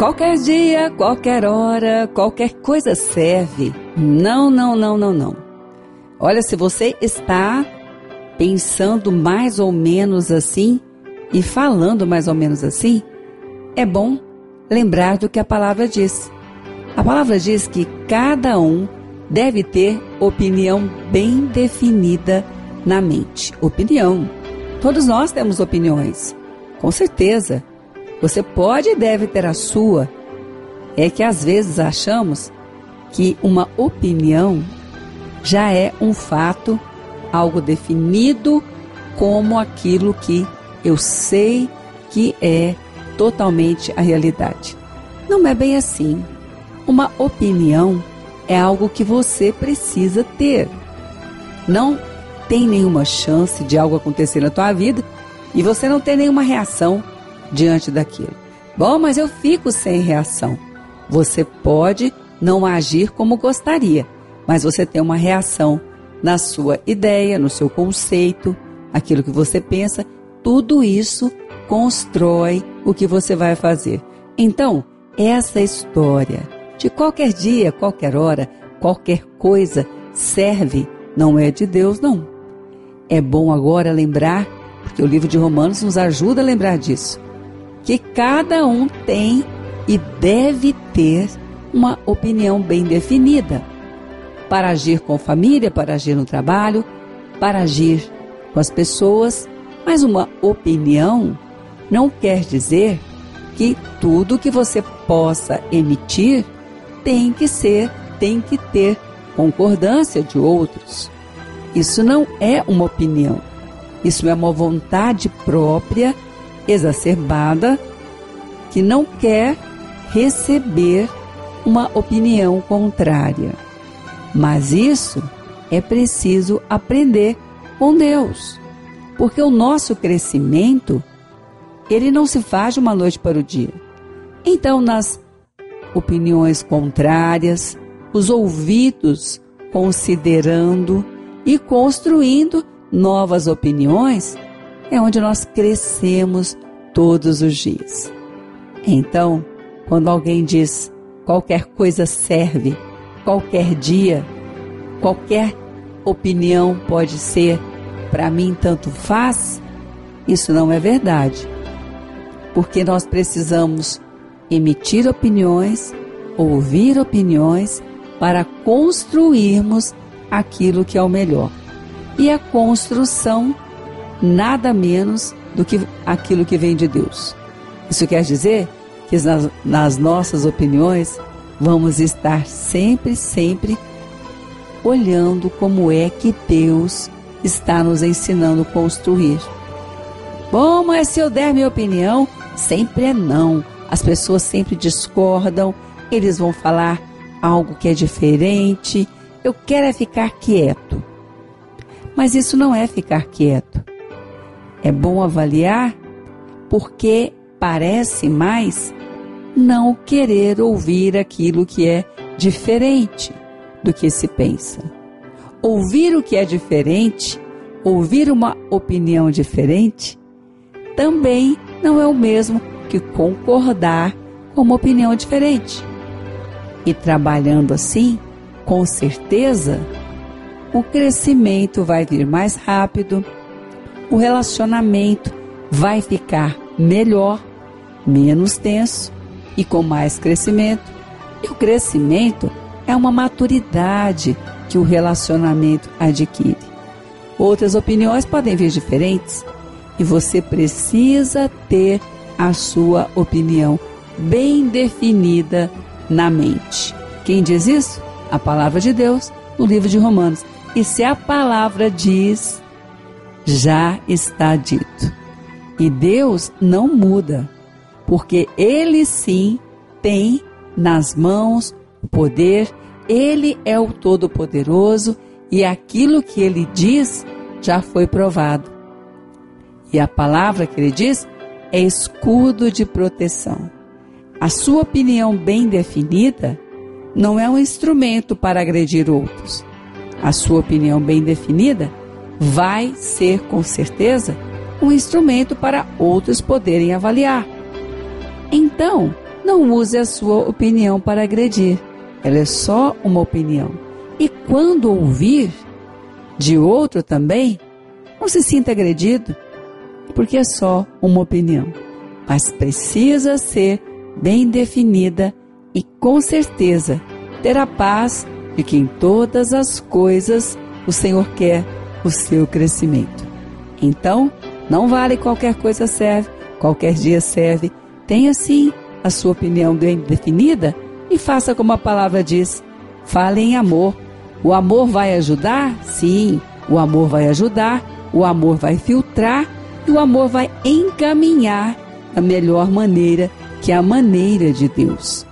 Qualquer dia, qualquer hora, qualquer coisa serve. Não, não, não, não, não. Olha, se você está pensando mais ou menos assim e falando mais ou menos assim, é bom lembrar do que a palavra diz. A palavra diz que cada um deve ter opinião bem definida na mente. Opinião. Todos nós temos opiniões, com certeza. Você pode e deve ter a sua. É que às vezes achamos que uma opinião já é um fato, algo definido como aquilo que eu sei que é totalmente a realidade. Não é bem assim. Uma opinião é algo que você precisa ter. Não tem nenhuma chance de algo acontecer na tua vida e você não tem nenhuma reação diante daquilo. Bom, mas eu fico sem reação. Você pode não agir como gostaria, mas você tem uma reação na sua ideia, no seu conceito, aquilo que você pensa, tudo isso constrói o que você vai fazer. Então, essa história de qualquer dia, qualquer hora, qualquer coisa serve, não é de Deus, não. É bom agora lembrar, porque o livro de Romanos nos ajuda a lembrar disso que cada um tem e deve ter uma opinião bem definida para agir com família, para agir no trabalho, para agir com as pessoas. Mas uma opinião não quer dizer que tudo que você possa emitir tem que ser, tem que ter concordância de outros. Isso não é uma opinião. Isso é uma vontade própria exacerbada que não quer receber uma opinião contrária. Mas isso é preciso aprender com Deus, porque o nosso crescimento ele não se faz de uma noite para o dia. Então, nas opiniões contrárias, os ouvidos considerando e construindo novas opiniões, é onde nós crescemos todos os dias. Então, quando alguém diz qualquer coisa serve, qualquer dia, qualquer opinião pode ser, para mim tanto faz, isso não é verdade. Porque nós precisamos emitir opiniões, ouvir opiniões, para construirmos aquilo que é o melhor. E a construção nada menos do que aquilo que vem de Deus. Isso quer dizer que nas, nas nossas opiniões vamos estar sempre, sempre olhando como é que Deus está nos ensinando a construir. Bom, mas se eu der minha opinião, sempre é não. As pessoas sempre discordam, eles vão falar algo que é diferente. Eu quero é ficar quieto. Mas isso não é ficar quieto. É bom avaliar porque parece mais não querer ouvir aquilo que é diferente do que se pensa. Ouvir o que é diferente, ouvir uma opinião diferente, também não é o mesmo que concordar com uma opinião diferente. E trabalhando assim, com certeza, o crescimento vai vir mais rápido, o relacionamento vai ficar melhor, menos tenso e com mais crescimento. E o crescimento é uma maturidade que o relacionamento adquire. Outras opiniões podem vir diferentes e você precisa ter a sua opinião bem definida na mente. Quem diz isso? A palavra de Deus no livro de Romanos. E se a palavra diz, já está dito. E Deus não muda, porque Ele sim tem nas mãos o poder, Ele é o Todo-Poderoso e aquilo que Ele diz já foi provado. E a palavra que Ele diz é escudo de proteção. A sua opinião bem definida não é um instrumento para agredir outros. A sua opinião bem definida vai ser com certeza um instrumento para outros poderem avaliar. Então, não use a sua opinião para agredir. Ela é só uma opinião. E quando ouvir de outro também, não se sinta agredido, porque é só uma opinião. Mas precisa ser bem definida e com certeza ter a paz de que em todas as coisas o Senhor quer o seu crescimento. Então, não vale qualquer coisa serve, qualquer dia serve. Tenha sim a sua opinião bem definida e faça como a palavra diz. Fale em amor. O amor vai ajudar? Sim, o amor vai ajudar, o amor vai filtrar e o amor vai encaminhar da melhor maneira, que é a maneira de Deus.